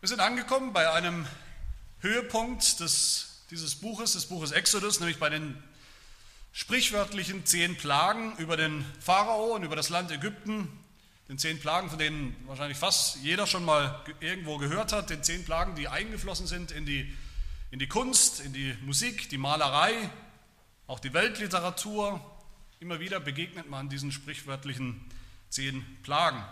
Wir sind angekommen bei einem Höhepunkt des, dieses Buches, des Buches Exodus, nämlich bei den sprichwörtlichen zehn Plagen über den Pharao und über das Land Ägypten, den zehn Plagen, von denen wahrscheinlich fast jeder schon mal irgendwo gehört hat, den zehn Plagen, die eingeflossen sind in die, in die Kunst, in die Musik, die Malerei, auch die Weltliteratur. Immer wieder begegnet man diesen sprichwörtlichen zehn Plagen.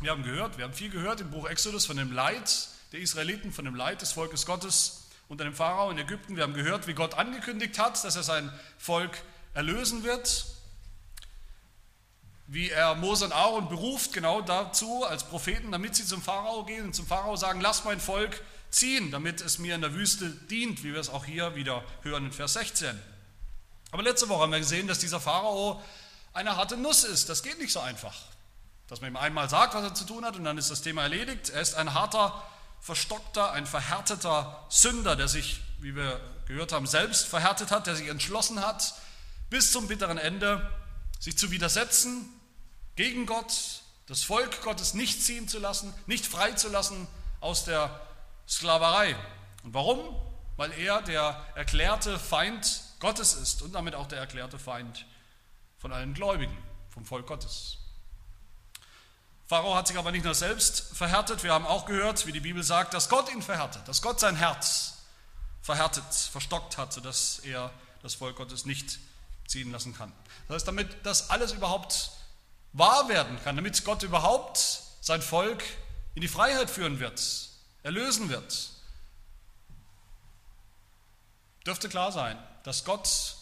Wir haben gehört, wir haben viel gehört im Buch Exodus von dem Leid der Israeliten, von dem Leid des Volkes Gottes unter dem Pharao in Ägypten. Wir haben gehört, wie Gott angekündigt hat, dass er sein Volk erlösen wird. Wie er Mose und Aaron beruft, genau dazu als Propheten, damit sie zum Pharao gehen und zum Pharao sagen, lass mein Volk ziehen, damit es mir in der Wüste dient, wie wir es auch hier wieder hören in Vers 16. Aber letzte Woche haben wir gesehen, dass dieser Pharao eine harte Nuss ist. Das geht nicht so einfach. Dass man ihm einmal sagt, was er zu tun hat und dann ist das Thema erledigt. Er ist ein harter, verstockter, ein verhärteter Sünder, der sich, wie wir gehört haben, selbst verhärtet hat, der sich entschlossen hat, bis zum bitteren Ende sich zu widersetzen gegen Gott, das Volk Gottes nicht ziehen zu lassen, nicht freizulassen aus der Sklaverei. Und warum? Weil er der erklärte Feind Gottes ist und damit auch der erklärte Feind von allen Gläubigen, vom Volk Gottes. Pharao hat sich aber nicht nur selbst verhärtet, wir haben auch gehört, wie die Bibel sagt, dass Gott ihn verhärtet, dass Gott sein Herz verhärtet, verstockt hat, sodass er das Volk Gottes nicht ziehen lassen kann. Das heißt, damit das alles überhaupt wahr werden kann, damit Gott überhaupt sein Volk in die Freiheit führen wird, erlösen wird, dürfte klar sein, dass Gott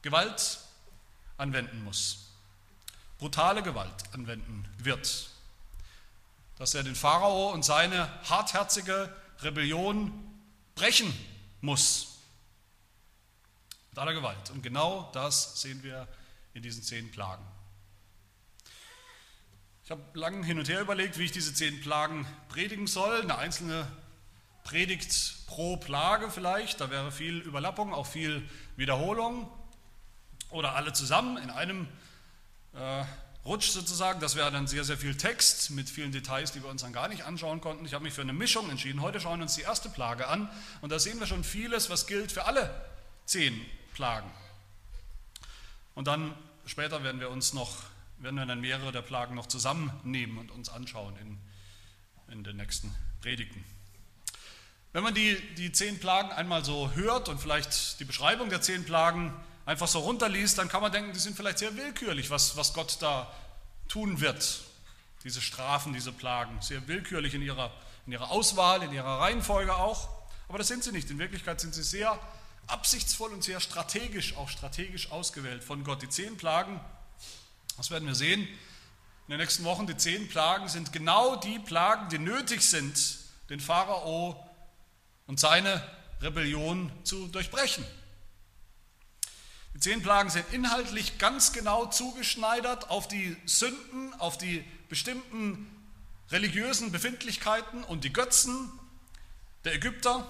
Gewalt anwenden muss brutale Gewalt anwenden wird. Dass er den Pharao und seine hartherzige Rebellion brechen muss. Mit aller Gewalt. Und genau das sehen wir in diesen zehn Plagen. Ich habe lange hin und her überlegt, wie ich diese zehn Plagen predigen soll. Eine einzelne Predigt pro Plage vielleicht. Da wäre viel Überlappung, auch viel Wiederholung. Oder alle zusammen in einem äh, rutscht sozusagen. Das wäre dann sehr, sehr viel Text mit vielen Details, die wir uns dann gar nicht anschauen konnten. Ich habe mich für eine Mischung entschieden. Heute schauen wir uns die erste Plage an und da sehen wir schon vieles, was gilt für alle zehn Plagen. Und dann später werden wir uns noch, werden wir dann mehrere der Plagen noch zusammennehmen und uns anschauen in, in den nächsten Predigten. Wenn man die, die zehn Plagen einmal so hört und vielleicht die Beschreibung der zehn Plagen einfach so runterliest, dann kann man denken, die sind vielleicht sehr willkürlich, was, was Gott da tun wird. Diese Strafen, diese Plagen, sehr willkürlich in ihrer, in ihrer Auswahl, in ihrer Reihenfolge auch. Aber das sind sie nicht. In Wirklichkeit sind sie sehr absichtsvoll und sehr strategisch, auch strategisch ausgewählt von Gott. Die zehn Plagen, das werden wir sehen in den nächsten Wochen, die zehn Plagen sind genau die Plagen, die nötig sind, den Pharao und seine Rebellion zu durchbrechen. Die zehn Plagen sind inhaltlich ganz genau zugeschneidert auf die Sünden, auf die bestimmten religiösen Befindlichkeiten und die Götzen der Ägypter,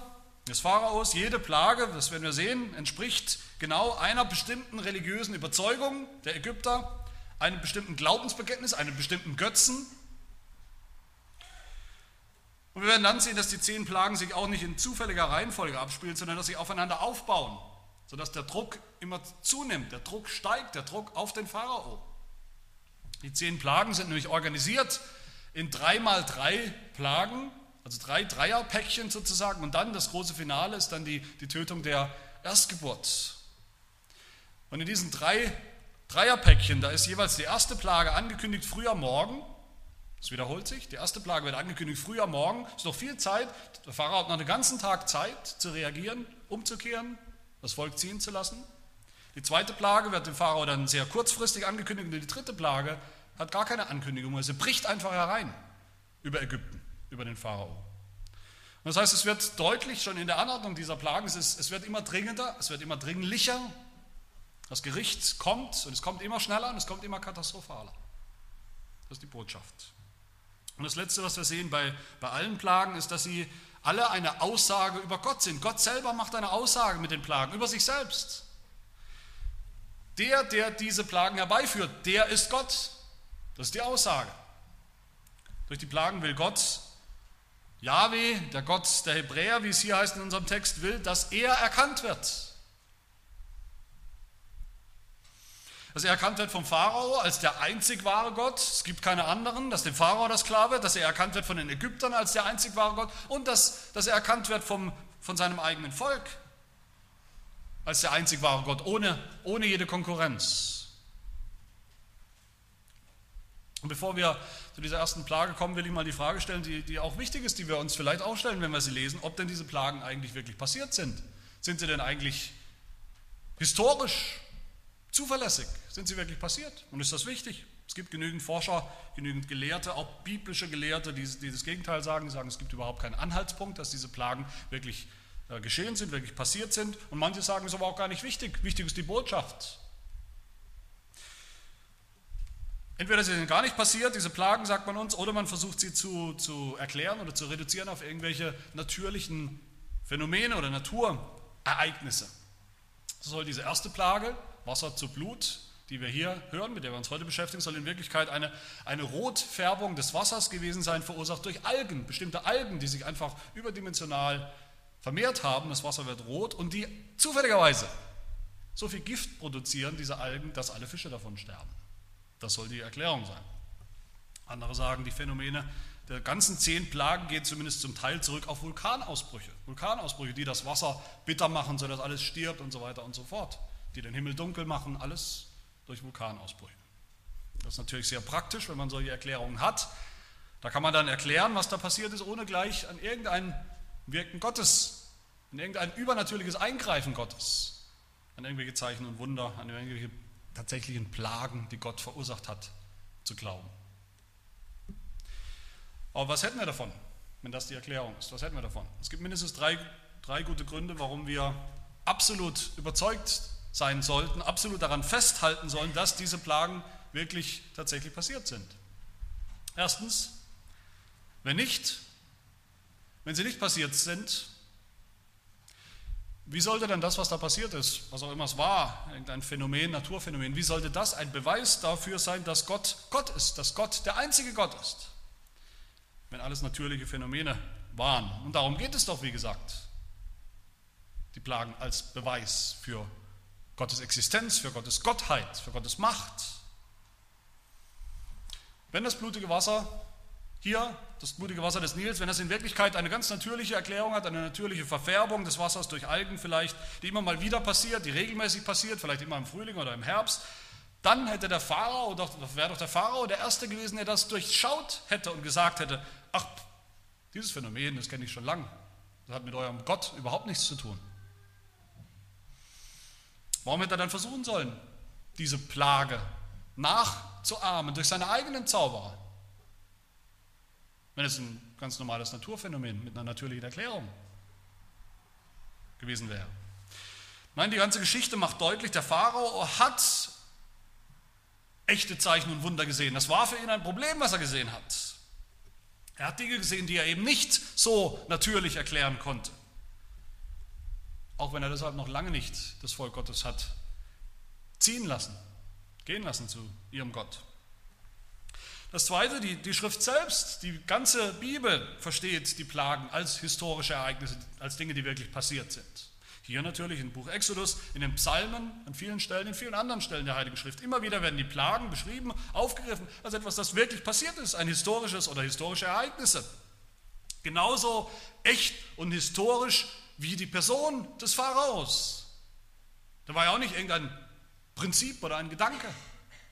des Pharaos. Jede Plage, das werden wir sehen, entspricht genau einer bestimmten religiösen Überzeugung der Ägypter, einem bestimmten Glaubensbekenntnis, einem bestimmten Götzen. Und wir werden dann sehen, dass die zehn Plagen sich auch nicht in zufälliger Reihenfolge abspielen, sondern dass sie aufeinander aufbauen sodass der Druck immer zunimmt, der Druck steigt, der Druck auf den Pharao. Die zehn Plagen sind nämlich organisiert in drei mal drei Plagen, also drei Dreierpäckchen sozusagen, und dann das große Finale ist dann die, die Tötung der Erstgeburt. Und in diesen drei Dreierpäckchen, da ist jeweils die erste Plage angekündigt früher Morgen, das wiederholt sich, die erste Plage wird angekündigt früher Morgen, es ist noch viel Zeit, der Pharao hat noch einen ganzen Tag Zeit zu reagieren, umzukehren, das Volk ziehen zu lassen. Die zweite Plage wird dem Pharao dann sehr kurzfristig angekündigt und die dritte Plage hat gar keine Ankündigung, also bricht einfach herein über Ägypten, über den Pharao. Und das heißt, es wird deutlich schon in der Anordnung dieser Plagen, es, ist, es wird immer dringender, es wird immer dringlicher. Das Gericht kommt und es kommt immer schneller und es kommt immer katastrophaler. Das ist die Botschaft. Und das Letzte, was wir sehen bei, bei allen Plagen, ist, dass sie alle eine Aussage über Gott sind. Gott selber macht eine Aussage mit den Plagen über sich selbst. Der, der diese Plagen herbeiführt, der ist Gott. Das ist die Aussage. Durch die Plagen will Gott Yahweh, der Gott der Hebräer, wie es hier heißt in unserem Text, will, dass er erkannt wird. Dass er erkannt wird vom Pharao als der einzig wahre Gott, es gibt keine anderen, dass dem Pharao das klar wird, dass er erkannt wird von den Ägyptern als der einzig wahre Gott und dass, dass er erkannt wird vom, von seinem eigenen Volk als der einzig wahre Gott, ohne, ohne jede Konkurrenz. Und bevor wir zu dieser ersten Plage kommen, will ich mal die Frage stellen, die, die auch wichtig ist, die wir uns vielleicht auch stellen, wenn wir sie lesen, ob denn diese Plagen eigentlich wirklich passiert sind. Sind sie denn eigentlich historisch zuverlässig? Sind sie wirklich passiert? Und ist das wichtig? Es gibt genügend Forscher, genügend Gelehrte, auch biblische Gelehrte, die, die das Gegenteil sagen. Die sagen, es gibt überhaupt keinen Anhaltspunkt, dass diese Plagen wirklich äh, geschehen sind, wirklich passiert sind. Und manche sagen, es ist aber auch gar nicht wichtig. Wichtig ist die Botschaft. Entweder sie sind gar nicht passiert, diese Plagen, sagt man uns, oder man versucht sie zu, zu erklären oder zu reduzieren auf irgendwelche natürlichen Phänomene oder Naturereignisse. So soll diese erste Plage, Wasser zu Blut, die wir hier hören, mit der wir uns heute beschäftigen, soll in Wirklichkeit eine, eine Rotfärbung des Wassers gewesen sein, verursacht durch Algen, bestimmte Algen, die sich einfach überdimensional vermehrt haben. Das Wasser wird rot und die zufälligerweise so viel Gift produzieren, diese Algen, dass alle Fische davon sterben. Das soll die Erklärung sein. Andere sagen, die Phänomene der ganzen zehn Plagen gehen zumindest zum Teil zurück auf Vulkanausbrüche. Vulkanausbrüche, die das Wasser bitter machen, sodass alles stirbt und so weiter und so fort. Die den Himmel dunkel machen, alles durch Vulkanausbrüche. Das ist natürlich sehr praktisch, wenn man solche Erklärungen hat. Da kann man dann erklären, was da passiert ist, ohne gleich an irgendein Wirken Gottes, an irgendein übernatürliches Eingreifen Gottes, an irgendwelche Zeichen und Wunder, an irgendwelche tatsächlichen Plagen, die Gott verursacht hat, zu glauben. Aber was hätten wir davon, wenn das die Erklärung ist? Was hätten wir davon? Es gibt mindestens drei, drei gute Gründe, warum wir absolut überzeugt sein sollten, absolut daran festhalten sollen, dass diese Plagen wirklich tatsächlich passiert sind. Erstens, wenn nicht, wenn sie nicht passiert sind, wie sollte dann das, was da passiert ist, was auch immer es war, irgendein Phänomen, Naturphänomen, wie sollte das ein Beweis dafür sein, dass Gott Gott ist, dass Gott der einzige Gott ist, wenn alles natürliche Phänomene waren? Und darum geht es doch, wie gesagt, die Plagen als Beweis für Gottes Existenz, für Gottes Gottheit, für Gottes Macht. Wenn das blutige Wasser hier, das blutige Wasser des Nils, wenn das in Wirklichkeit eine ganz natürliche Erklärung hat, eine natürliche Verfärbung des Wassers durch Algen vielleicht, die immer mal wieder passiert, die regelmäßig passiert, vielleicht immer im Frühling oder im Herbst, dann hätte der Pharao, wäre doch der Pharao der Erste gewesen, der das durchschaut hätte und gesagt hätte, ach, dieses Phänomen, das kenne ich schon lange, das hat mit eurem Gott überhaupt nichts zu tun. Warum hätte er dann versuchen sollen, diese Plage nachzuahmen durch seine eigenen Zauberer? wenn es ein ganz normales Naturphänomen mit einer natürlichen Erklärung gewesen wäre. Nein, die ganze Geschichte macht deutlich, der Pharao hat echte Zeichen und Wunder gesehen. Das war für ihn ein Problem, was er gesehen hat. Er hat Dinge gesehen, die er eben nicht so natürlich erklären konnte. Auch wenn er deshalb noch lange nicht das Volk Gottes hat ziehen lassen, gehen lassen zu ihrem Gott. Das Zweite, die, die Schrift selbst, die ganze Bibel versteht die Plagen als historische Ereignisse, als Dinge, die wirklich passiert sind. Hier natürlich im Buch Exodus, in den Psalmen, an vielen Stellen, in vielen anderen Stellen der Heiligen Schrift. Immer wieder werden die Plagen beschrieben, aufgegriffen als etwas, das wirklich passiert ist, ein historisches oder historische Ereignisse. Genauso echt und historisch wie die Person des Pharaos. Da war ja auch nicht irgendein Prinzip oder ein Gedanke,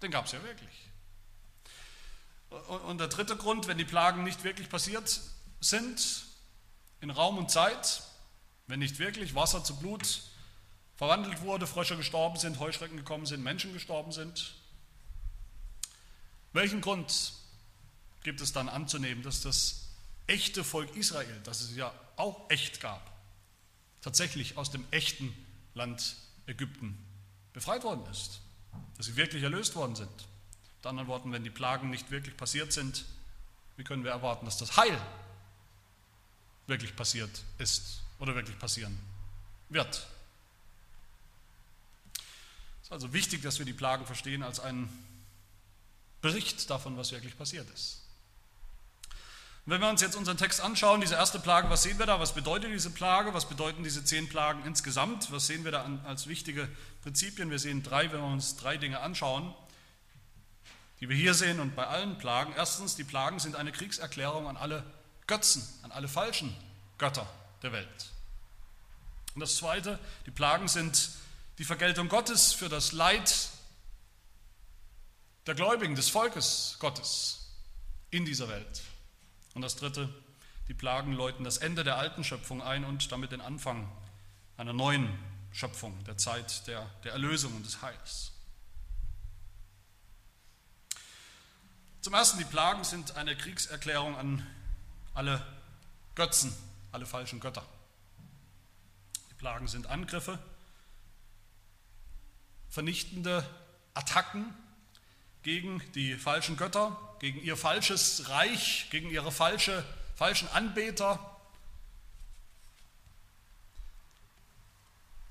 den gab es ja wirklich. Und der dritte Grund, wenn die Plagen nicht wirklich passiert sind, in Raum und Zeit, wenn nicht wirklich Wasser zu Blut verwandelt wurde, Frösche gestorben sind, Heuschrecken gekommen sind, Menschen gestorben sind, welchen Grund gibt es dann anzunehmen, dass das echte Volk Israel, das es ja auch echt gab, tatsächlich aus dem echten Land Ägypten befreit worden ist, dass sie wirklich erlöst worden sind? Mit anderen Worten, wenn die Plagen nicht wirklich passiert sind, wie können wir erwarten, dass das Heil wirklich passiert ist oder wirklich passieren wird? Es ist also wichtig, dass wir die Plagen verstehen als einen Bericht davon, was wirklich passiert ist. Und wenn wir uns jetzt unseren Text anschauen, diese erste Plage, was sehen wir da? Was bedeutet diese Plage? Was bedeuten diese zehn Plagen insgesamt? Was sehen wir da als wichtige Prinzipien? Wir sehen drei, wenn wir uns drei Dinge anschauen, die wir hier sehen und bei allen Plagen. Erstens, die Plagen sind eine Kriegserklärung an alle Götzen, an alle falschen Götter der Welt. Und das Zweite, die Plagen sind die Vergeltung Gottes für das Leid der Gläubigen, des Volkes Gottes in dieser Welt. Und das Dritte, die Plagen läuten das Ende der alten Schöpfung ein und damit den Anfang einer neuen Schöpfung, der Zeit der, der Erlösung und des Heils. Zum Ersten, die Plagen sind eine Kriegserklärung an alle Götzen, alle falschen Götter. Die Plagen sind Angriffe, vernichtende Attacken gegen die falschen Götter, gegen ihr falsches Reich, gegen ihre falsche, falschen Anbeter.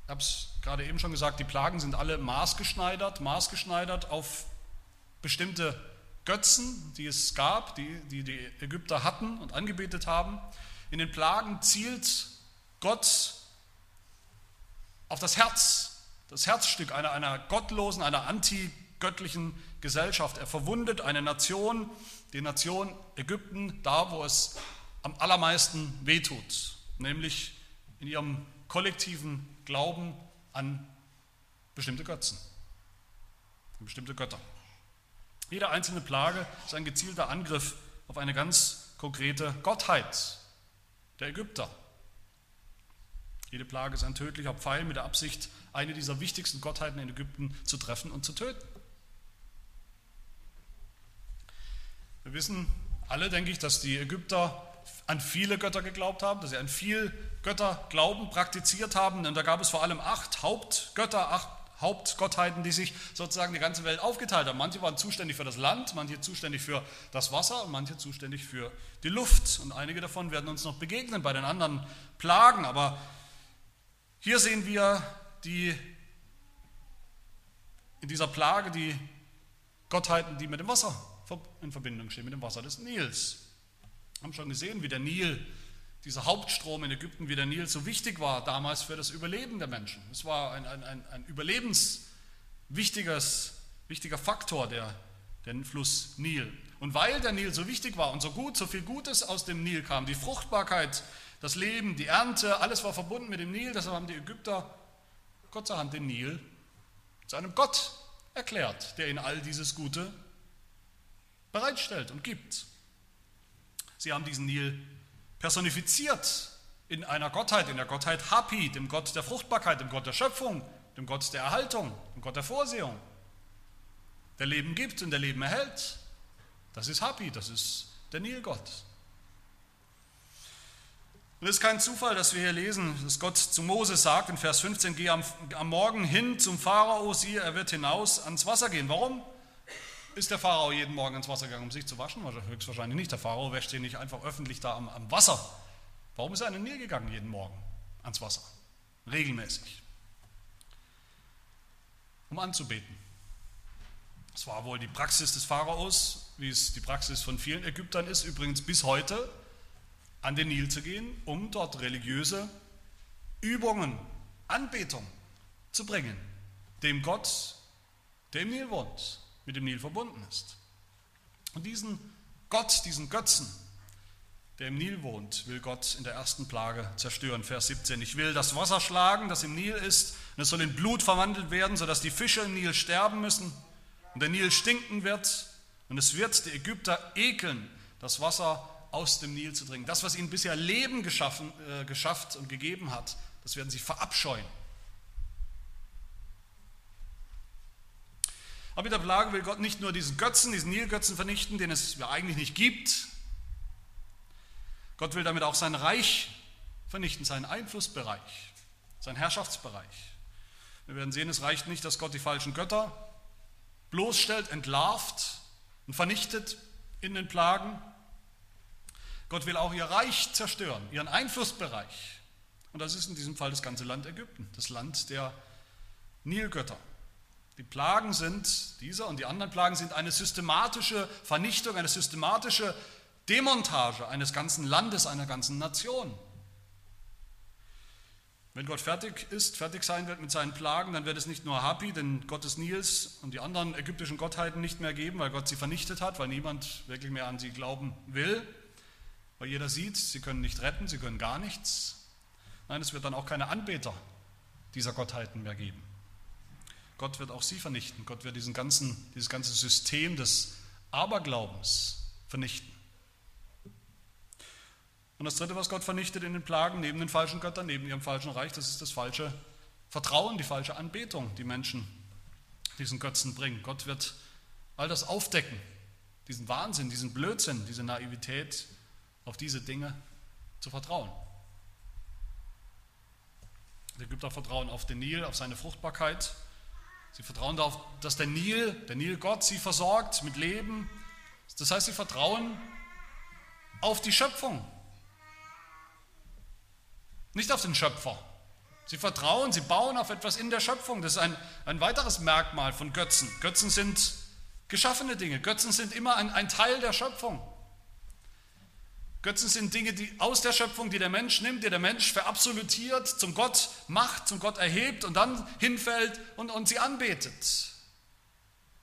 Ich habe es gerade eben schon gesagt, die Plagen sind alle maßgeschneidert, maßgeschneidert auf bestimmte Götzen, die es gab, die, die die Ägypter hatten und angebetet haben. In den Plagen zielt Gott auf das Herz, das Herzstück einer, einer gottlosen, einer antigöttlichen Gesellschaft. Er verwundet eine Nation, die Nation Ägypten, da wo es am allermeisten wehtut, nämlich in ihrem kollektiven Glauben an bestimmte Götzen, an bestimmte Götter. Jede einzelne Plage ist ein gezielter Angriff auf eine ganz konkrete Gottheit der Ägypter. Jede Plage ist ein tödlicher Pfeil mit der Absicht, eine dieser wichtigsten Gottheiten in Ägypten zu treffen und zu töten. Wir wissen alle, denke ich, dass die Ägypter an viele Götter geglaubt haben, dass sie an viel Götterglauben praktiziert haben. Und da gab es vor allem acht Hauptgötter, acht Hauptgottheiten, die sich sozusagen die ganze Welt aufgeteilt haben. Manche waren zuständig für das Land, manche zuständig für das Wasser und manche zuständig für die Luft. Und einige davon werden uns noch begegnen bei den anderen Plagen. Aber hier sehen wir die, in dieser Plage die Gottheiten, die mit dem Wasser in Verbindung stehen mit dem Wasser des Nils. Wir haben schon gesehen, wie der Nil, dieser Hauptstrom in Ägypten, wie der Nil so wichtig war damals für das Überleben der Menschen. Es war ein, ein, ein, ein überlebenswichtiges wichtiger Faktor, der, der Fluss Nil. Und weil der Nil so wichtig war und so gut, so viel Gutes aus dem Nil kam, die Fruchtbarkeit, das Leben, die Ernte, alles war verbunden mit dem Nil, deshalb haben die Ägypter kurzerhand den Nil zu einem Gott erklärt, der ihnen all dieses Gute bereitstellt und gibt. Sie haben diesen Nil personifiziert in einer Gottheit, in der Gottheit Hapi, dem Gott der Fruchtbarkeit, dem Gott der Schöpfung, dem Gott der Erhaltung, dem Gott der Vorsehung, der Leben gibt und der Leben erhält. Das ist Hapi, das ist der Nilgott. Und es ist kein Zufall, dass wir hier lesen, dass Gott zu Mose sagt in Vers 15, geh am, am Morgen hin zum Pharao, siehe, er wird hinaus ans Wasser gehen. Warum? Ist der Pharao jeden Morgen ins Wasser gegangen, um sich zu waschen? Höchstwahrscheinlich nicht. Der Pharao wäscht sich nicht einfach öffentlich da am, am Wasser. Warum ist er in den Nil gegangen jeden Morgen ans Wasser? Regelmäßig. Um anzubeten. Das war wohl die Praxis des Pharaos, wie es die Praxis von vielen Ägyptern ist, übrigens bis heute, an den Nil zu gehen, um dort religiöse Übungen, Anbetung zu bringen, dem Gott, der im Nil wohnt mit dem Nil verbunden ist. Und diesen Gott, diesen Götzen, der im Nil wohnt, will Gott in der ersten Plage zerstören. Vers 17. Ich will das Wasser schlagen, das im Nil ist, und es soll in Blut verwandelt werden, sodass die Fische im Nil sterben müssen und der Nil stinken wird. Und es wird die Ägypter ekeln, das Wasser aus dem Nil zu trinken. Das, was ihnen bisher Leben geschaffen, äh, geschafft und gegeben hat, das werden sie verabscheuen. Aber mit der Plage will Gott nicht nur diesen Götzen, diesen Nilgötzen vernichten, den es ja eigentlich nicht gibt. Gott will damit auch sein Reich vernichten, seinen Einflussbereich, seinen Herrschaftsbereich. Wir werden sehen, es reicht nicht, dass Gott die falschen Götter bloßstellt, entlarvt und vernichtet in den Plagen. Gott will auch ihr Reich zerstören, ihren Einflussbereich. Und das ist in diesem Fall das ganze Land Ägypten, das Land der Nilgötter. Die Plagen sind, dieser und die anderen Plagen sind eine systematische Vernichtung, eine systematische Demontage eines ganzen Landes, einer ganzen Nation. Wenn Gott fertig ist, fertig sein wird mit seinen Plagen, dann wird es nicht nur Hapi, den Gott des Nils und die anderen ägyptischen Gottheiten nicht mehr geben, weil Gott sie vernichtet hat, weil niemand wirklich mehr an sie glauben will, weil jeder sieht, sie können nicht retten, sie können gar nichts. Nein, es wird dann auch keine Anbeter dieser Gottheiten mehr geben. Gott wird auch sie vernichten. Gott wird diesen ganzen, dieses ganze System des Aberglaubens vernichten. Und das Dritte, was Gott vernichtet in den Plagen, neben den falschen Göttern, neben ihrem falschen Reich, das ist das falsche Vertrauen, die falsche Anbetung, die Menschen diesen Götzen bringen. Gott wird all das aufdecken, diesen Wahnsinn, diesen Blödsinn, diese Naivität, auf diese Dinge zu vertrauen. Die Ägypter vertrauen auf den Nil, auf seine Fruchtbarkeit. Sie vertrauen darauf, dass der Nil, der Nil Gott, sie versorgt mit Leben. Das heißt, sie vertrauen auf die Schöpfung, nicht auf den Schöpfer. Sie vertrauen, sie bauen auf etwas in der Schöpfung. Das ist ein, ein weiteres Merkmal von Götzen. Götzen sind geschaffene Dinge. Götzen sind immer ein, ein Teil der Schöpfung. Götzen sind Dinge die aus der Schöpfung, die der Mensch nimmt, die der Mensch verabsolutiert, zum Gott macht, zum Gott erhebt und dann hinfällt und, und sie anbetet.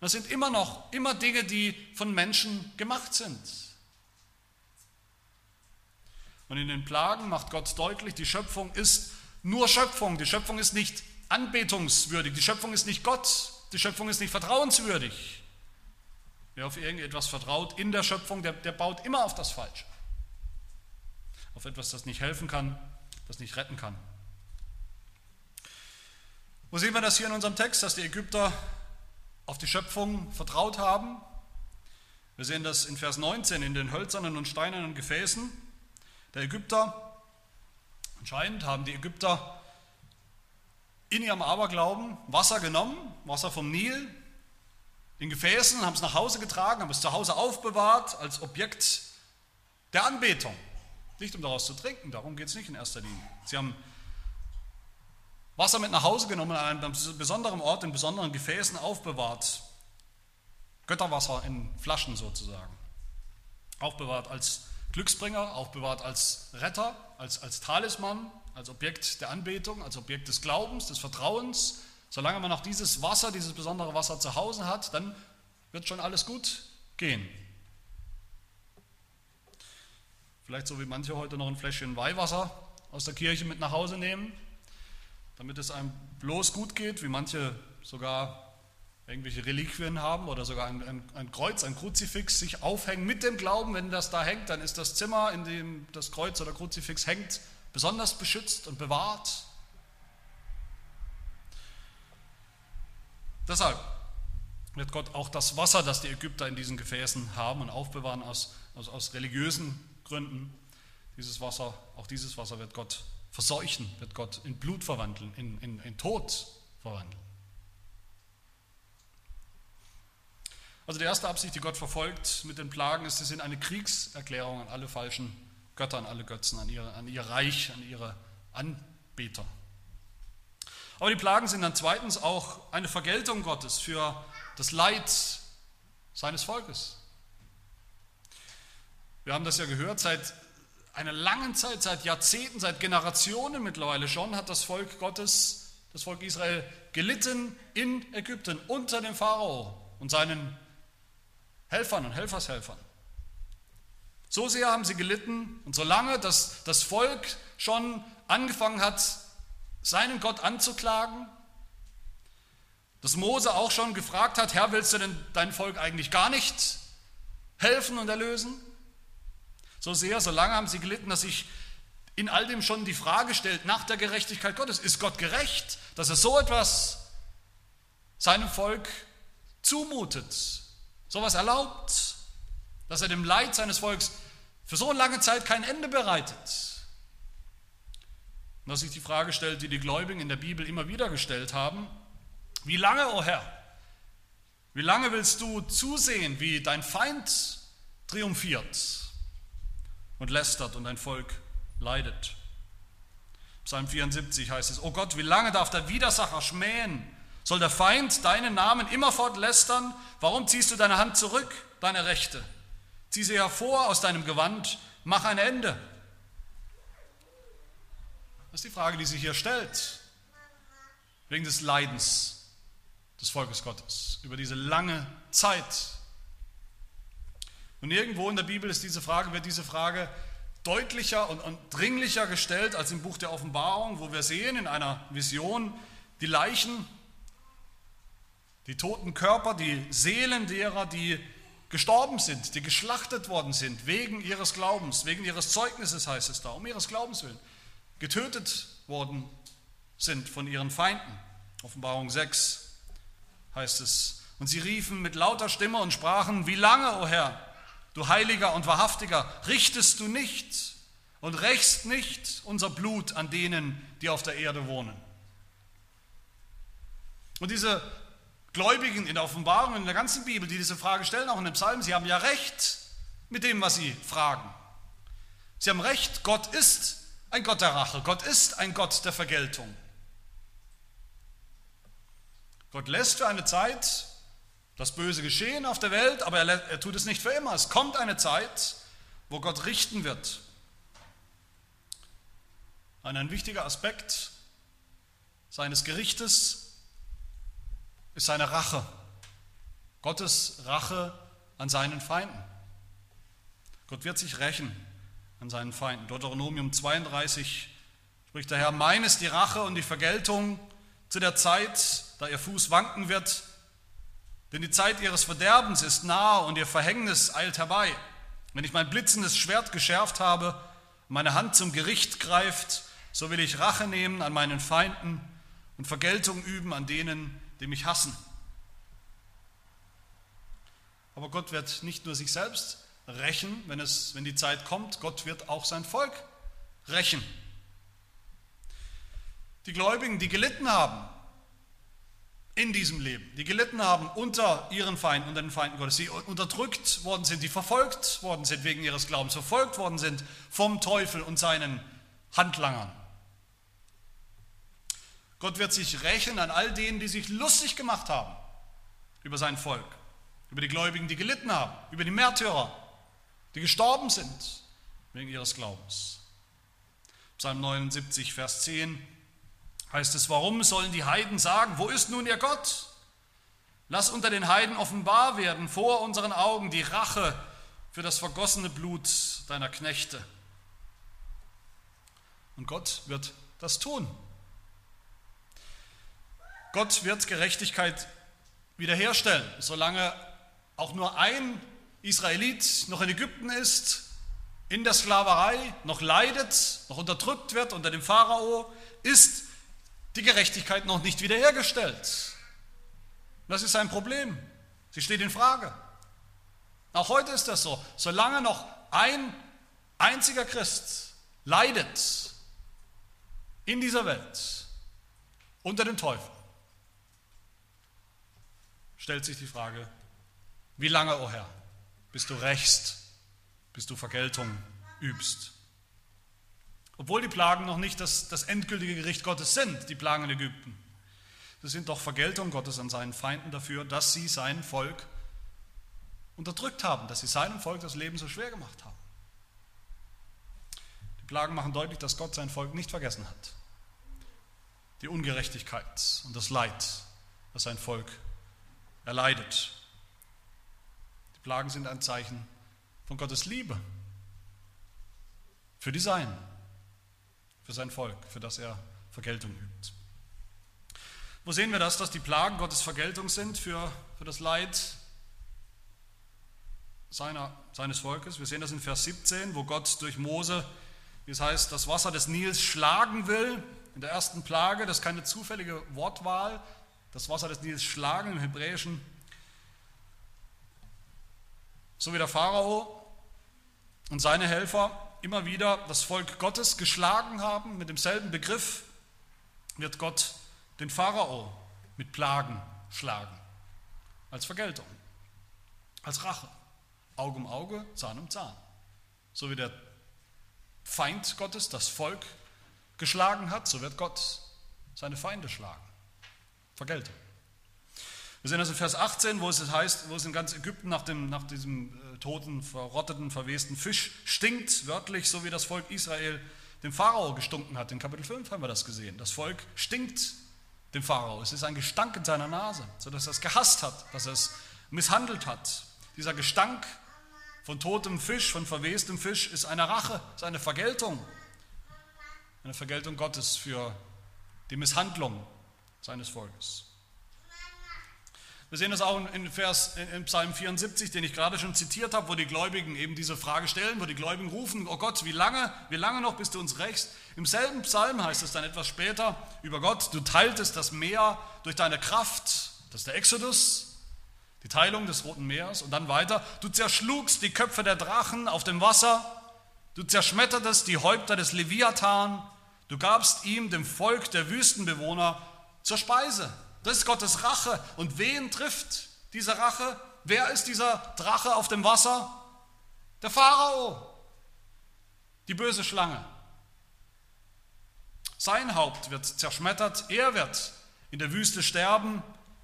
Das sind immer noch immer Dinge, die von Menschen gemacht sind. Und in den Plagen macht Gott deutlich, die Schöpfung ist nur Schöpfung. Die Schöpfung ist nicht anbetungswürdig. Die Schöpfung ist nicht Gott. Die Schöpfung ist nicht vertrauenswürdig. Wer auf irgendetwas vertraut in der Schöpfung, der, der baut immer auf das Falsche. Auf etwas, das nicht helfen kann, das nicht retten kann. Wo sehen wir das hier in unserem Text, dass die Ägypter auf die Schöpfung vertraut haben? Wir sehen das in Vers 19 in den hölzernen und steinernen Gefäßen der Ägypter. Anscheinend haben die Ägypter in ihrem Aberglauben Wasser genommen, Wasser vom Nil, in Gefäßen, haben es nach Hause getragen, haben es zu Hause aufbewahrt als Objekt der Anbetung. Nicht um daraus zu trinken, darum geht es nicht in erster Linie. Sie haben Wasser mit nach Hause genommen, an einem besonderen Ort, in besonderen Gefäßen aufbewahrt. Götterwasser in Flaschen sozusagen. Aufbewahrt als Glücksbringer, aufbewahrt als Retter, als, als Talisman, als Objekt der Anbetung, als Objekt des Glaubens, des Vertrauens. Solange man noch dieses Wasser, dieses besondere Wasser zu Hause hat, dann wird schon alles gut gehen. Vielleicht so wie manche heute noch ein Fläschchen Weihwasser aus der Kirche mit nach Hause nehmen, damit es einem bloß gut geht, wie manche sogar irgendwelche Reliquien haben oder sogar ein, ein, ein, Kreuz, ein Kruzifix sich aufhängen mit dem Glauben, wenn das da hängt, dann ist das Zimmer, in dem das Kreuz oder Kruzifix hängt, besonders beschützt und bewahrt. Deshalb wird Gott auch das Wasser, das die Ägypter in diesen Gefäßen haben und aufbewahren aus, aus, aus religiösen Gründen, dieses Wasser, auch dieses Wasser wird Gott verseuchen, wird Gott in Blut verwandeln, in, in, in Tod verwandeln. Also die erste Absicht, die Gott verfolgt mit den Plagen, ist, sie sind eine Kriegserklärung an alle falschen Götter, an alle Götzen, an, ihre, an ihr Reich, an ihre Anbeter. Aber die Plagen sind dann zweitens auch eine Vergeltung Gottes für das Leid seines Volkes. Wir haben das ja gehört, seit einer langen Zeit, seit Jahrzehnten, seit Generationen mittlerweile schon, hat das Volk Gottes, das Volk Israel gelitten in Ägypten unter dem Pharao und seinen Helfern und Helfershelfern. So sehr haben sie gelitten und solange das, das Volk schon angefangen hat, seinen Gott anzuklagen, dass Mose auch schon gefragt hat, Herr, willst du denn dein Volk eigentlich gar nicht helfen und erlösen? So sehr, so lange haben sie gelitten, dass sich in all dem schon die Frage stellt nach der Gerechtigkeit Gottes. Ist Gott gerecht, dass er so etwas seinem Volk zumutet? sowas erlaubt, dass er dem Leid seines Volkes für so lange Zeit kein Ende bereitet. Und dass sich die Frage stellt, die die Gläubigen in der Bibel immer wieder gestellt haben, wie lange, o oh Herr, wie lange willst du zusehen, wie dein Feind triumphiert und lästert und dein Volk leidet? Psalm 74 heißt es, O Gott, wie lange darf der Widersacher schmähen soll der Feind deinen Namen immerfort lästern? Warum ziehst du deine Hand zurück, deine Rechte? Zieh sie hervor aus deinem Gewand, mach ein Ende. Das ist die Frage, die sich hier stellt, wegen des Leidens des Volkes Gottes, über diese lange Zeit. Und irgendwo in der Bibel ist diese Frage, wird diese Frage deutlicher und, und dringlicher gestellt als im Buch der Offenbarung, wo wir sehen in einer Vision die Leichen, die toten Körper, die Seelen derer, die gestorben sind, die geschlachtet worden sind, wegen ihres Glaubens, wegen ihres Zeugnisses heißt es da, um ihres Glaubens willen, getötet worden sind von ihren Feinden. Offenbarung 6 heißt es. Und sie riefen mit lauter Stimme und sprachen, wie lange, o oh Herr, du heiliger und wahrhaftiger, richtest du nicht und rächst nicht unser Blut an denen, die auf der Erde wohnen. Und diese Gläubigen in der Offenbarung, in der ganzen Bibel, die diese Frage stellen, auch in den Psalmen, sie haben ja recht mit dem, was sie fragen. Sie haben recht, Gott ist ein Gott der Rache, Gott ist ein Gott der Vergeltung. Gott lässt für eine Zeit das Böse geschehen auf der Welt, aber er, er tut es nicht für immer. Es kommt eine Zeit, wo Gott richten wird. ein wichtiger Aspekt seines Gerichtes ist seine Rache. Gottes Rache an seinen Feinden. Gott wird sich rächen an seinen Feinden. Deuteronomium 32 spricht der Herr, mein ist die Rache und die Vergeltung zu der Zeit, da ihr Fuß wanken wird, denn die Zeit ihres Verderbens ist nahe und ihr Verhängnis eilt herbei. Wenn ich mein blitzendes Schwert geschärft habe, meine Hand zum Gericht greift, so will ich Rache nehmen an meinen Feinden und Vergeltung üben an denen, die mich hassen. Aber Gott wird nicht nur sich selbst rächen, wenn, es, wenn die Zeit kommt, Gott wird auch sein Volk rächen. Die Gläubigen, die gelitten haben in diesem Leben, die gelitten haben unter ihren Feinden, unter den Feinden Gottes, die unterdrückt worden sind, die verfolgt worden sind wegen ihres Glaubens, verfolgt worden sind vom Teufel und seinen Handlangern. Gott wird sich rächen an all denen, die sich lustig gemacht haben über sein Volk, über die Gläubigen, die gelitten haben, über die Märtyrer, die gestorben sind wegen ihres Glaubens. Psalm 79, Vers 10 heißt es, warum sollen die Heiden sagen, wo ist nun ihr Gott? Lass unter den Heiden offenbar werden vor unseren Augen die Rache für das vergossene Blut deiner Knechte. Und Gott wird das tun. Gott wird Gerechtigkeit wiederherstellen, solange auch nur ein Israelit noch in Ägypten ist, in der Sklaverei, noch leidet, noch unterdrückt wird unter dem Pharao, ist die Gerechtigkeit noch nicht wiederhergestellt. Das ist ein Problem. Sie steht in Frage. Auch heute ist das so. Solange noch ein einziger Christ leidet in dieser Welt unter den Teufel, stellt sich die Frage, wie lange, o oh Herr, bis du rächst, bis du Vergeltung übst. Obwohl die Plagen noch nicht das, das endgültige Gericht Gottes sind, die Plagen in Ägypten. Das sind doch Vergeltung Gottes an seinen Feinden dafür, dass sie sein Volk unterdrückt haben, dass sie seinem Volk das Leben so schwer gemacht haben. Die Plagen machen deutlich, dass Gott sein Volk nicht vergessen hat. Die Ungerechtigkeit und das Leid, das sein Volk erleidet. Die Plagen sind ein Zeichen von Gottes Liebe für die Seinen für sein Volk, für das er Vergeltung übt. Wo sehen wir das, dass die Plagen Gottes Vergeltung sind für, für das Leid seiner, seines Volkes? Wir sehen das in Vers 17, wo Gott durch Mose, wie es heißt, das Wasser des Nils schlagen will. In der ersten Plage, das ist keine zufällige Wortwahl, das Wasser des Nils schlagen im Hebräischen. So wie der Pharao und seine Helfer immer wieder das Volk Gottes geschlagen haben, mit demselben Begriff wird Gott den Pharao mit Plagen schlagen, als Vergeltung, als Rache, Auge um Auge, Zahn um Zahn. So wie der Feind Gottes das Volk geschlagen hat, so wird Gott seine Feinde schlagen. Vergeltung. Wir sehen das in Vers 18, wo es heißt, wo es in ganz Ägypten nach, dem, nach diesem äh, toten, verrotteten, verwesten Fisch stinkt, wörtlich, so wie das Volk Israel dem Pharao gestunken hat. In Kapitel 5 haben wir das gesehen. Das Volk stinkt dem Pharao. Es ist ein Gestank in seiner Nase, sodass er es gehasst hat, dass er es misshandelt hat. Dieser Gestank von totem Fisch, von verwestem Fisch, ist eine Rache, ist eine Vergeltung. Eine Vergeltung Gottes für die Misshandlung seines Volkes. Wir sehen das auch in, Vers, in Psalm 74, den ich gerade schon zitiert habe, wo die Gläubigen eben diese Frage stellen, wo die Gläubigen rufen, oh Gott, wie lange, wie lange noch, bis du uns rächst? Im selben Psalm heißt es dann etwas später über Gott, du teiltest das Meer durch deine Kraft, das ist der Exodus, die Teilung des Roten Meeres und dann weiter, du zerschlugst die Köpfe der Drachen auf dem Wasser, du zerschmettertest die Häupter des Leviathan, du gabst ihm, dem Volk der Wüstenbewohner, zur Speise. Das ist Gottes Rache. Und wen trifft diese Rache? Wer ist dieser Drache auf dem Wasser? Der Pharao, die böse Schlange. Sein Haupt wird zerschmettert, er wird in der Wüste sterben.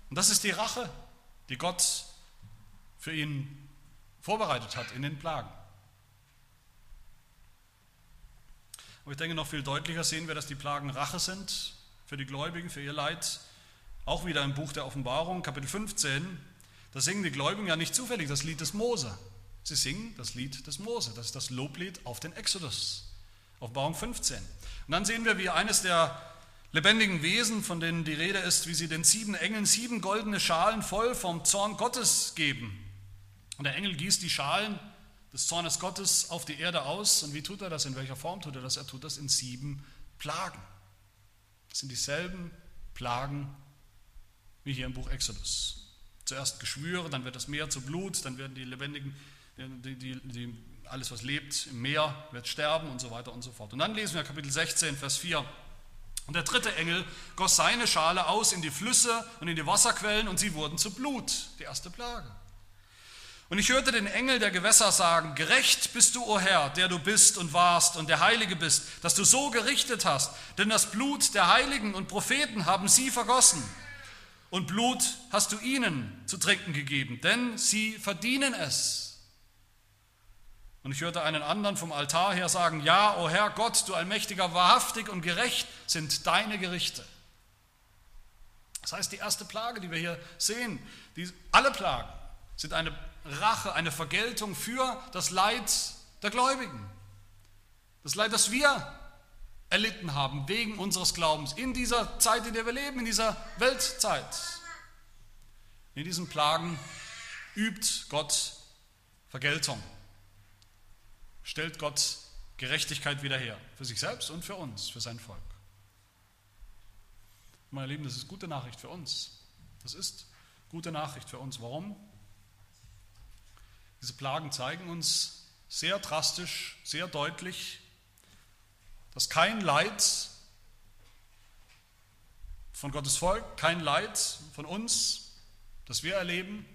Und das ist die Rache, die Gott für ihn vorbereitet hat in den Plagen. Aber ich denke, noch viel deutlicher sehen wir, dass die Plagen Rache sind für die Gläubigen, für ihr Leid auch wieder im Buch der Offenbarung, Kapitel 15, da singen die Gläubigen ja nicht zufällig das Lied des Mose. Sie singen das Lied des Mose, das ist das Loblied auf den Exodus. Offenbarung 15. Und dann sehen wir, wie eines der lebendigen Wesen, von denen die Rede ist, wie sie den sieben Engeln sieben goldene Schalen voll vom Zorn Gottes geben. Und der Engel gießt die Schalen des Zornes Gottes auf die Erde aus. Und wie tut er das? In welcher Form tut er das? Er tut das in sieben Plagen. Das sind dieselben Plagen, wie hier im Buch Exodus. Zuerst Geschwüre, dann wird das Meer zu Blut, dann werden die Lebendigen, die, die, die, alles was lebt im Meer, wird sterben und so weiter und so fort. Und dann lesen wir Kapitel 16, Vers 4. Und der dritte Engel goss seine Schale aus in die Flüsse und in die Wasserquellen und sie wurden zu Blut, die erste Plage. Und ich hörte den Engel der Gewässer sagen, gerecht bist du, o Herr, der du bist und warst und der Heilige bist, dass du so gerichtet hast, denn das Blut der Heiligen und Propheten haben sie vergossen und Blut hast du ihnen zu trinken gegeben, denn sie verdienen es. Und ich hörte einen anderen vom Altar her sagen, ja, o Herr Gott, du allmächtiger, wahrhaftig und gerecht sind deine Gerichte. Das heißt, die erste Plage, die wir hier sehen, die, alle Plagen sind eine Rache, eine Vergeltung für das Leid der Gläubigen. Das Leid, das wir erlitten haben wegen unseres Glaubens in dieser Zeit, in der wir leben, in dieser Weltzeit. In diesen Plagen übt Gott Vergeltung, stellt Gott Gerechtigkeit wieder her, für sich selbst und für uns, für sein Volk. Meine Lieben, das ist gute Nachricht für uns. Das ist gute Nachricht für uns. Warum? Diese Plagen zeigen uns sehr drastisch, sehr deutlich, dass kein Leid von Gottes Volk, kein Leid von uns, das wir erleben,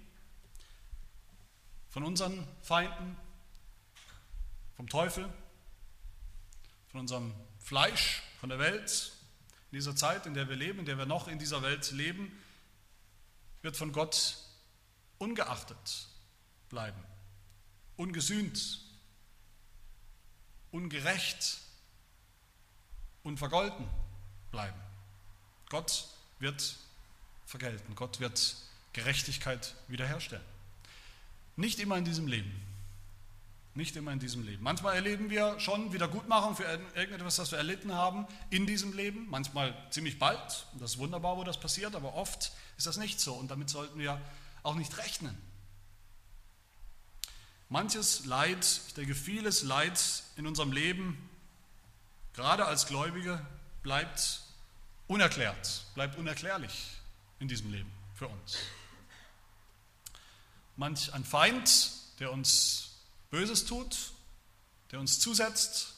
von unseren Feinden, vom Teufel, von unserem Fleisch, von der Welt, in dieser Zeit, in der wir leben, in der wir noch in dieser Welt leben, wird von Gott ungeachtet bleiben, ungesühnt, ungerecht unvergolten bleiben. Gott wird vergelten, Gott wird Gerechtigkeit wiederherstellen. Nicht immer in diesem Leben. Nicht immer in diesem Leben. Manchmal erleben wir schon Wiedergutmachung für irgendetwas, das wir erlitten haben in diesem Leben. Manchmal ziemlich bald. Das ist wunderbar, wo das passiert, aber oft ist das nicht so und damit sollten wir auch nicht rechnen. Manches Leid, ich denke vieles Leid in unserem Leben gerade als Gläubige, bleibt unerklärt, bleibt unerklärlich in diesem Leben für uns. Manch ein Feind, der uns Böses tut, der uns zusetzt,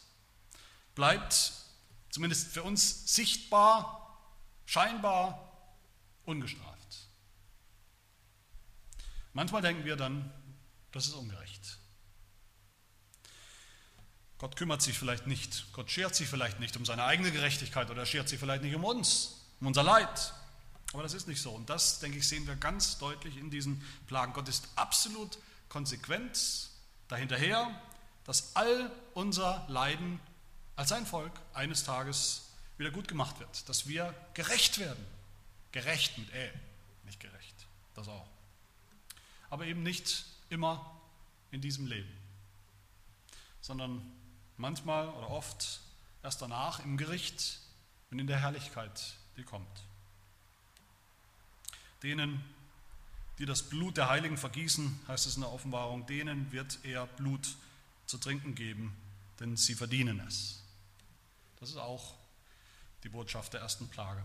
bleibt zumindest für uns sichtbar, scheinbar ungestraft. Manchmal denken wir dann, das ist ungerecht. Gott kümmert sich vielleicht nicht, Gott schert sich vielleicht nicht um seine eigene Gerechtigkeit oder schert sich vielleicht nicht um uns, um unser Leid. Aber das ist nicht so. Und das, denke ich, sehen wir ganz deutlich in diesen Plagen. Gott ist absolut konsequent dahinterher, dass all unser Leiden als sein Volk eines Tages wieder gut gemacht wird, dass wir gerecht werden. Gerecht mit Ä, nicht gerecht, das auch. Aber eben nicht immer in diesem Leben, sondern manchmal oder oft erst danach im Gericht und in der Herrlichkeit, die kommt. Denen, die das Blut der Heiligen vergießen, heißt es in der Offenbarung, denen wird er Blut zu trinken geben, denn sie verdienen es. Das ist auch die Botschaft der ersten Plage.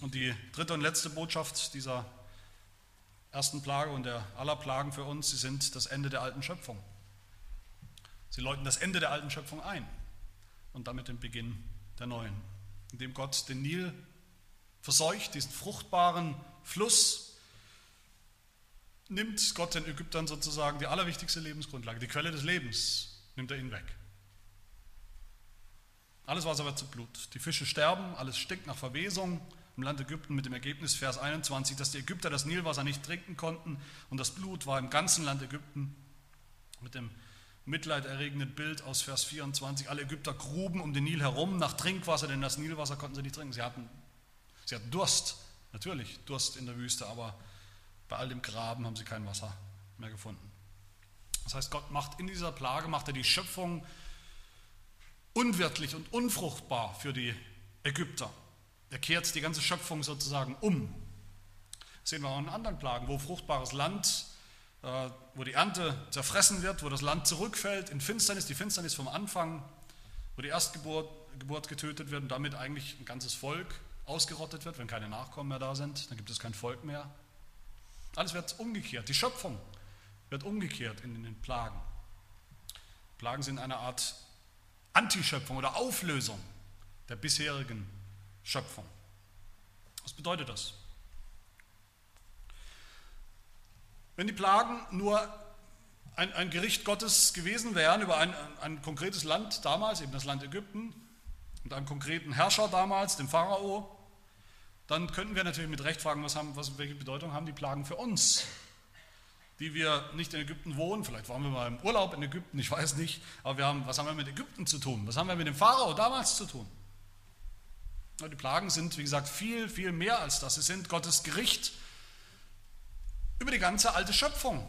Und die dritte und letzte Botschaft dieser ersten Plage und der aller Plagen für uns, sie sind das Ende der alten Schöpfung. Sie läuten das Ende der alten Schöpfung ein und damit den Beginn der neuen, indem Gott den Nil verseucht, diesen fruchtbaren Fluss, nimmt Gott den Ägyptern sozusagen die allerwichtigste Lebensgrundlage, die Quelle des Lebens, nimmt er ihnen weg. Alles Wasser wird zu Blut. Die Fische sterben, alles stinkt nach Verwesung im Land Ägypten mit dem Ergebnis, Vers 21, dass die Ägypter das Nilwasser nicht trinken konnten und das Blut war im ganzen Land Ägypten mit dem mitleiderregenden Bild aus Vers 24. Alle Ägypter gruben um den Nil herum nach Trinkwasser, denn das Nilwasser konnten sie nicht trinken. Sie hatten, sie hatten Durst, natürlich Durst in der Wüste, aber bei all dem Graben haben sie kein Wasser mehr gefunden. Das heißt, Gott macht in dieser Plage, macht er die Schöpfung unwirtlich und unfruchtbar für die Ägypter. Er kehrt die ganze Schöpfung sozusagen um. Das sehen wir auch in anderen Plagen, wo fruchtbares Land, wo die Ernte zerfressen wird, wo das Land zurückfällt in Finsternis, die Finsternis vom Anfang, wo die Erstgeburt Geburt getötet wird und damit eigentlich ein ganzes Volk ausgerottet wird, wenn keine Nachkommen mehr da sind, dann gibt es kein Volk mehr. Alles wird umgekehrt. Die Schöpfung wird umgekehrt in den Plagen. Plagen sind eine Art Antischöpfung oder Auflösung der bisherigen Schöpfung. Was bedeutet das? Wenn die Plagen nur ein, ein Gericht Gottes gewesen wären über ein, ein konkretes Land damals, eben das Land Ägypten, und einem konkreten Herrscher damals, dem Pharao, dann könnten wir natürlich mit Recht fragen, was haben, was, welche Bedeutung haben die Plagen für uns? die wir nicht in Ägypten wohnen, vielleicht waren wir mal im Urlaub in Ägypten, ich weiß nicht, aber wir haben, was haben wir mit Ägypten zu tun? Was haben wir mit dem Pharao damals zu tun? Die Plagen sind, wie gesagt, viel, viel mehr als das. Sie sind Gottes Gericht über die ganze alte Schöpfung.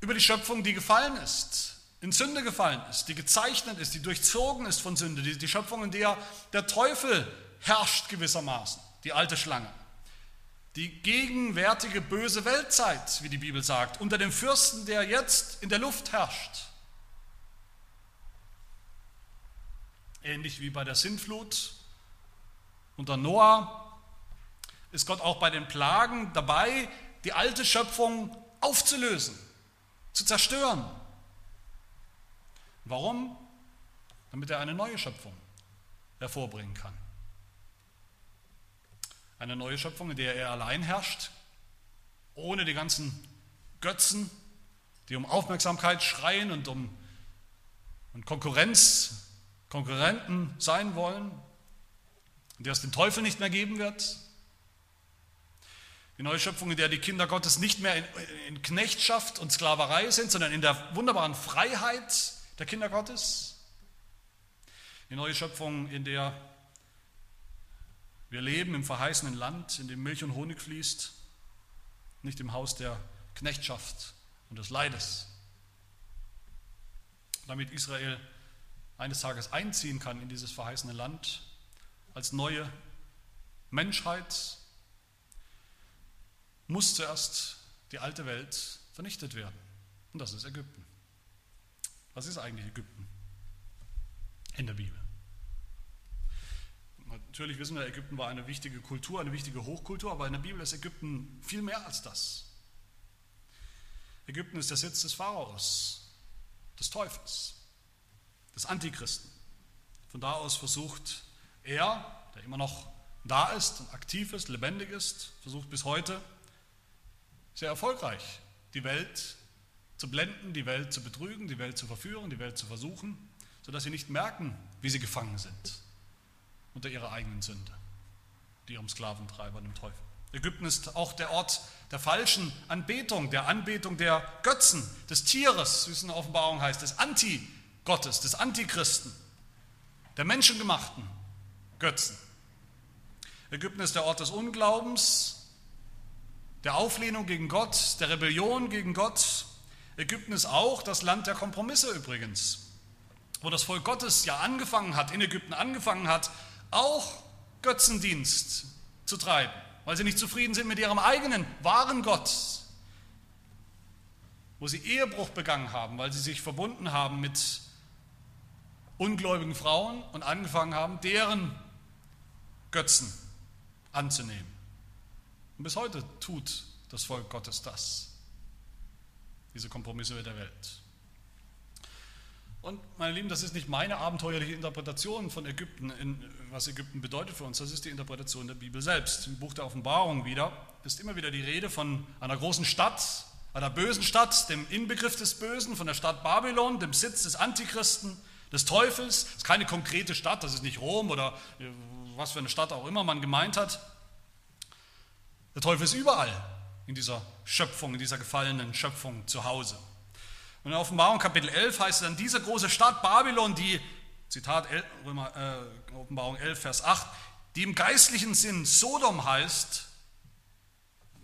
Über die Schöpfung, die gefallen ist, in Sünde gefallen ist, die gezeichnet ist, die durchzogen ist von Sünde, die, Schöpfung, in der der Teufel herrscht gewissermaßen, die alte Schlange. Die gegenwärtige böse Weltzeit, wie die Bibel sagt, unter dem Fürsten, der jetzt in der Luft herrscht. Ähnlich wie bei der Sintflut unter Noah ist Gott auch bei den Plagen dabei, die alte Schöpfung aufzulösen, zu zerstören. Warum? Damit er eine neue Schöpfung hervorbringen kann. Eine neue Schöpfung, in der er allein herrscht, ohne die ganzen Götzen, die um Aufmerksamkeit schreien und um und Konkurrenz, Konkurrenten sein wollen, der es den Teufel nicht mehr geben wird. Die neue Schöpfung, in der die Kinder Gottes nicht mehr in, in Knechtschaft und Sklaverei sind, sondern in der wunderbaren Freiheit der Kinder Gottes. Die neue Schöpfung, in der wir leben im verheißenen Land, in dem Milch und Honig fließt, nicht im Haus der Knechtschaft und des Leides. Damit Israel eines Tages einziehen kann in dieses verheißene Land als neue Menschheit, muss zuerst die alte Welt vernichtet werden. Und das ist Ägypten. Was ist eigentlich Ägypten in der Bibel? Natürlich wissen wir, Ägypten war eine wichtige Kultur, eine wichtige Hochkultur, aber in der Bibel ist Ägypten viel mehr als das. Ägypten ist der Sitz des Pharaos, des Teufels, des Antichristen. Von da aus versucht er, der immer noch da ist und aktiv ist, lebendig ist, versucht bis heute sehr erfolgreich die Welt zu blenden, die Welt zu betrügen, die Welt zu verführen, die Welt zu versuchen, sodass sie nicht merken, wie sie gefangen sind unter ihrer eigenen Sünde. die ihrem Sklaventreiber, dem Teufel. Ägypten ist auch der Ort der falschen Anbetung, der Anbetung der Götzen, des Tieres, wie es in der Offenbarung heißt, des Antigottes, des Antichristen, der menschengemachten Götzen. Ägypten ist der Ort des Unglaubens, der Auflehnung gegen Gott, der Rebellion gegen Gott. Ägypten ist auch das Land der Kompromisse übrigens, wo das Volk Gottes ja angefangen hat, in Ägypten angefangen hat, auch Götzendienst zu treiben, weil sie nicht zufrieden sind mit ihrem eigenen wahren Gott, wo sie Ehebruch begangen haben, weil sie sich verbunden haben mit ungläubigen Frauen und angefangen haben, deren Götzen anzunehmen. Und bis heute tut das Volk Gottes das, diese Kompromisse mit der Welt. Und meine Lieben, das ist nicht meine abenteuerliche Interpretation von Ägypten, in, was Ägypten bedeutet für uns, das ist die Interpretation der Bibel selbst. Im Buch der Offenbarung wieder ist immer wieder die Rede von einer großen Stadt, einer bösen Stadt, dem Inbegriff des Bösen, von der Stadt Babylon, dem Sitz des Antichristen, des Teufels. Das ist keine konkrete Stadt, das ist nicht Rom oder äh, was für eine Stadt auch immer man gemeint hat. Der Teufel ist überall in dieser Schöpfung, in dieser gefallenen Schöpfung zu Hause. Und in Offenbarung Kapitel 11 heißt es dann, diese große Stadt Babylon, die, Zitat Römer, äh, Offenbarung 11, Vers 8, die im geistlichen Sinn Sodom heißt,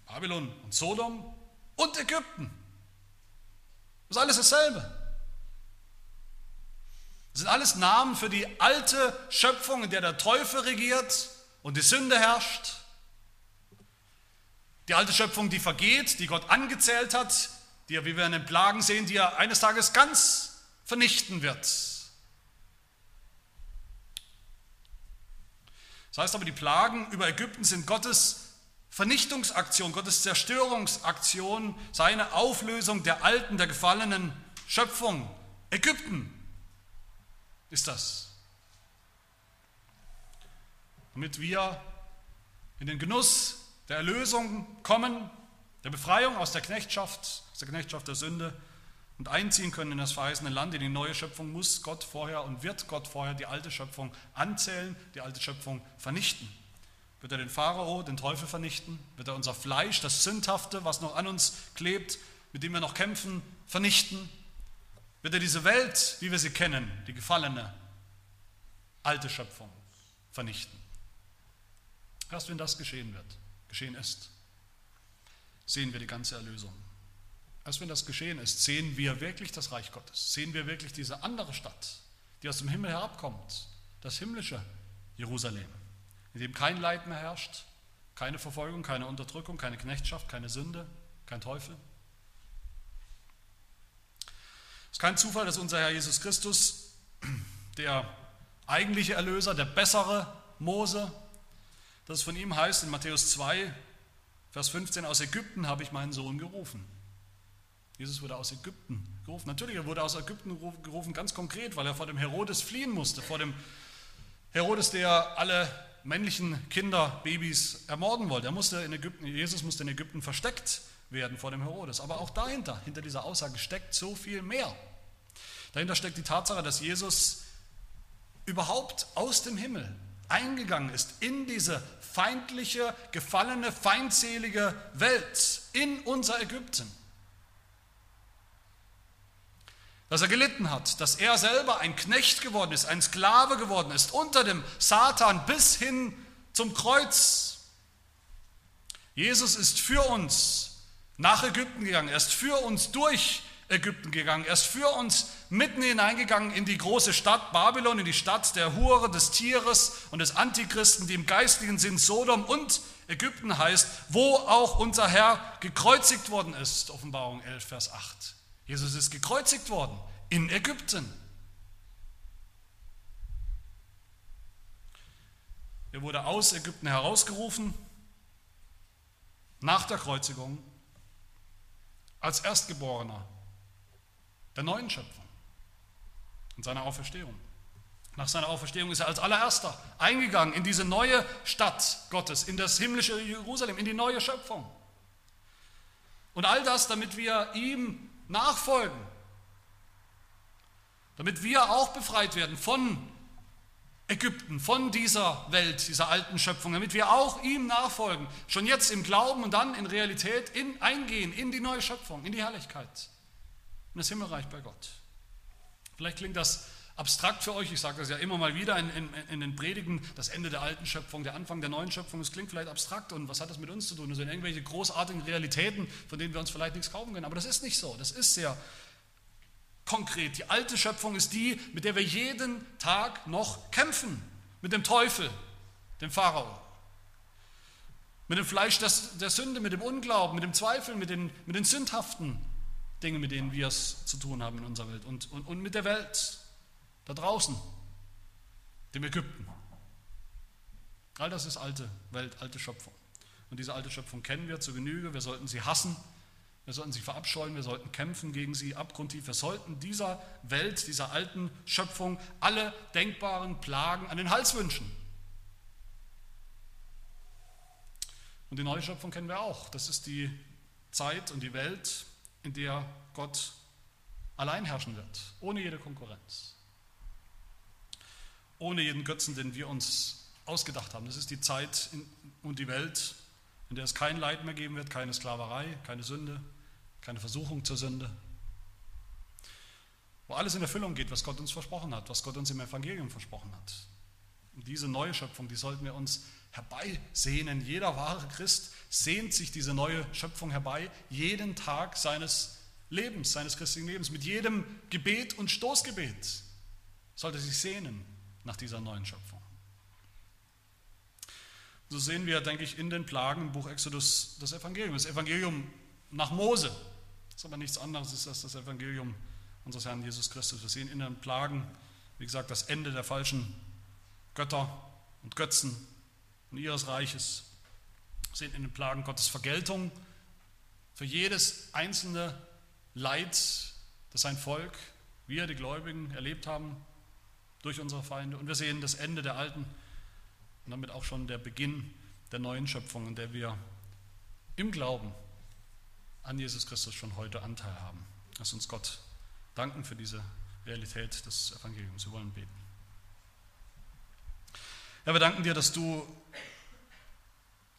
Babylon und Sodom und Ägypten. Das ist alles dasselbe. Das sind alles Namen für die alte Schöpfung, in der der Teufel regiert und die Sünde herrscht. Die alte Schöpfung, die vergeht, die Gott angezählt hat, die er, wie wir in den Plagen sehen, die er eines Tages ganz vernichten wird. Das heißt aber, die Plagen über Ägypten sind Gottes Vernichtungsaktion, Gottes Zerstörungsaktion, seine Auflösung der alten, der gefallenen Schöpfung. Ägypten ist das. Damit wir in den Genuss der Erlösung kommen, der Befreiung aus der Knechtschaft, aus der Knechtschaft der Sünde und einziehen können in das verheißene Land, in die neue Schöpfung, muss Gott vorher und wird Gott vorher die alte Schöpfung anzählen, die alte Schöpfung vernichten. Wird er den Pharao, den Teufel vernichten? Wird er unser Fleisch, das Sündhafte, was noch an uns klebt, mit dem wir noch kämpfen, vernichten? Wird er diese Welt, wie wir sie kennen, die gefallene, alte Schöpfung, vernichten? Erst wenn das geschehen wird, geschehen ist, sehen wir die ganze Erlösung. Erst wenn das geschehen ist, sehen wir wirklich das Reich Gottes, sehen wir wirklich diese andere Stadt, die aus dem Himmel herabkommt, das himmlische Jerusalem, in dem kein Leid mehr herrscht, keine Verfolgung, keine Unterdrückung, keine Knechtschaft, keine Sünde, kein Teufel. Es ist kein Zufall, dass unser Herr Jesus Christus, der eigentliche Erlöser, der bessere Mose, dass es von ihm heißt in Matthäus 2, Vers 15, aus Ägypten habe ich meinen Sohn gerufen. Jesus wurde aus Ägypten gerufen. Natürlich, er wurde aus Ägypten gerufen, ganz konkret, weil er vor dem Herodes fliehen musste, vor dem Herodes, der alle männlichen Kinder, Babys ermorden wollte. Er musste in Ägypten, Jesus musste in Ägypten versteckt werden vor dem Herodes. Aber auch dahinter, hinter dieser Aussage steckt so viel mehr. Dahinter steckt die Tatsache, dass Jesus überhaupt aus dem Himmel eingegangen ist in diese feindliche, gefallene, feindselige Welt, in unser Ägypten. Dass er gelitten hat, dass er selber ein Knecht geworden ist, ein Sklave geworden ist, unter dem Satan bis hin zum Kreuz. Jesus ist für uns nach Ägypten gegangen, er ist für uns durch Ägypten gegangen. Er ist für uns mitten hineingegangen in die große Stadt Babylon, in die Stadt der Hure, des Tieres und des Antichristen, die im geistlichen Sinn Sodom und Ägypten heißt, wo auch unser Herr gekreuzigt worden ist. Offenbarung 11, Vers 8. Jesus ist gekreuzigt worden in Ägypten. Er wurde aus Ägypten herausgerufen nach der Kreuzigung als Erstgeborener der neuen Schöpfung und seiner Auferstehung. Nach seiner Auferstehung ist er als allererster eingegangen in diese neue Stadt Gottes, in das himmlische Jerusalem, in die neue Schöpfung. Und all das, damit wir ihm nachfolgen, damit wir auch befreit werden von Ägypten, von dieser Welt, dieser alten Schöpfung, damit wir auch ihm nachfolgen, schon jetzt im Glauben und dann in Realität in, eingehen in die neue Schöpfung, in die Herrlichkeit, in das Himmelreich bei Gott. Vielleicht klingt das abstrakt für euch, ich sage das ja immer mal wieder in, in, in, den Predigen, das Ende der alten Schöpfung, der Anfang der neuen Schöpfung, es klingt vielleicht abstrakt. Und was hat das mit uns zu tun? Das sind irgendwelche großartigen Realitäten, von denen wir uns vielleicht nichts kaufen können, aber das ist nicht so, das ist sehr konkret. Die alte Schöpfung ist die, mit der wir jeden Tag noch kämpfen, mit dem Teufel, dem Pharao, mit dem Fleisch der Sünde, mit dem Unglauben, mit dem Zweifel, mit den, mit den sündhaften Dingen, mit denen wir es zu tun haben in unserer Welt und, und, und mit der Welt, da draußen, dem Ägypten. All das ist alte Welt, alte Schöpfung. Und diese alte Schöpfung kennen wir zu Genüge. Wir sollten sie hassen. Wir sollten sie verabscheuen. Wir sollten kämpfen gegen sie abgrundtief. Wir sollten dieser Welt, dieser alten Schöpfung alle denkbaren Plagen an den Hals wünschen. Und die neue Schöpfung kennen wir auch. Das ist die Zeit und die Welt, in der Gott allein herrschen wird, ohne jede Konkurrenz ohne jeden Götzen, den wir uns ausgedacht haben. Das ist die Zeit und die Welt, in der es kein Leid mehr geben wird, keine Sklaverei, keine Sünde, keine Versuchung zur Sünde. Wo alles in Erfüllung geht, was Gott uns versprochen hat, was Gott uns im Evangelium versprochen hat. Und diese neue Schöpfung, die sollten wir uns herbeisehnen. Jeder wahre Christ sehnt sich diese neue Schöpfung herbei, jeden Tag seines Lebens, seines christlichen Lebens. Mit jedem Gebet und Stoßgebet sollte sich sehnen nach dieser neuen Schöpfung. So sehen wir, denke ich, in den Plagen im Buch Exodus das Evangelium. Das Evangelium nach Mose. Das ist aber nichts anderes als das Evangelium unseres Herrn Jesus Christus. Wir sehen in den Plagen, wie gesagt, das Ende der falschen Götter und Götzen und ihres Reiches. Sehen in den Plagen Gottes Vergeltung für jedes einzelne Leid, das sein Volk, wir, die Gläubigen, erlebt haben durch unsere Feinde. Und wir sehen das Ende der alten und damit auch schon der Beginn der neuen Schöpfung, in der wir im Glauben an Jesus Christus schon heute Anteil haben. Lass uns Gott danken für diese Realität des Evangeliums. Wir wollen beten. Herr, wir danken dir, dass du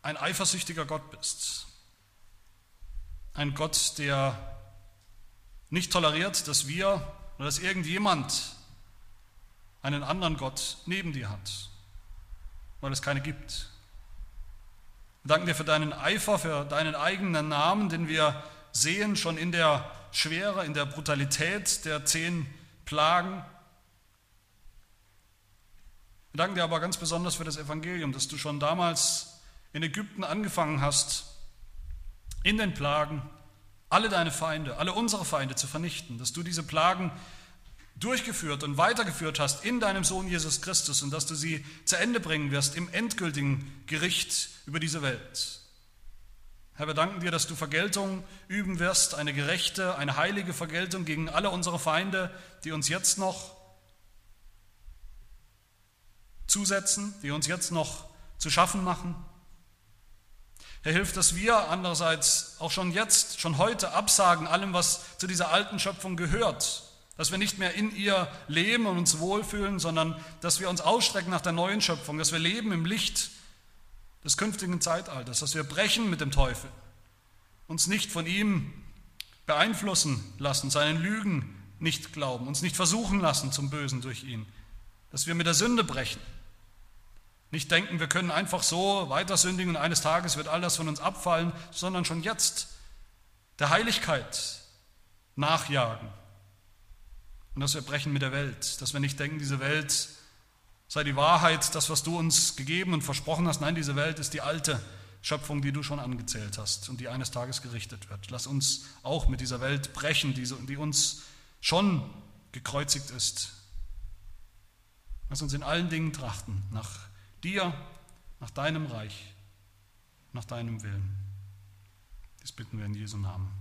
ein eifersüchtiger Gott bist. Ein Gott, der nicht toleriert, dass wir oder dass irgendjemand einen anderen Gott neben dir hat, weil es keine gibt. Wir danken dir für deinen Eifer, für deinen eigenen Namen, den wir sehen schon in der Schwere, in der Brutalität der zehn Plagen. Wir danken dir aber ganz besonders für das Evangelium, dass du schon damals in Ägypten angefangen hast, in den Plagen alle deine Feinde, alle unsere Feinde zu vernichten, dass du diese Plagen durchgeführt und weitergeführt hast in deinem Sohn Jesus Christus und dass du sie zu Ende bringen wirst im endgültigen Gericht über diese Welt. Herr, wir danken dir, dass du Vergeltung üben wirst, eine gerechte, eine heilige Vergeltung gegen alle unsere Feinde, die uns jetzt noch zusetzen, die uns jetzt noch zu schaffen machen. Herr, hilf, dass wir andererseits auch schon jetzt, schon heute absagen allem, was zu dieser alten Schöpfung gehört. Dass wir nicht mehr in ihr leben und uns wohlfühlen, sondern dass wir uns ausstrecken nach der neuen Schöpfung, dass wir leben im Licht des künftigen Zeitalters, dass wir brechen mit dem Teufel, uns nicht von ihm beeinflussen lassen, seinen Lügen nicht glauben, uns nicht versuchen lassen zum Bösen durch ihn, dass wir mit der Sünde brechen. Nicht denken, wir können einfach so weiter sündigen und eines Tages wird all das von uns abfallen, sondern schon jetzt der Heiligkeit nachjagen und dass wir brechen mit der Welt, dass wir nicht denken, diese Welt sei die Wahrheit, das, was du uns gegeben und versprochen hast. Nein, diese Welt ist die alte Schöpfung, die du schon angezählt hast und die eines Tages gerichtet wird. Lass uns auch mit dieser Welt brechen, die, uns schon gekreuzigt ist. Lass uns in allen Dingen trachten, nach dir, nach deinem Reich, nach deinem Willen. Das bitten wir in Jesu Namen. Amen.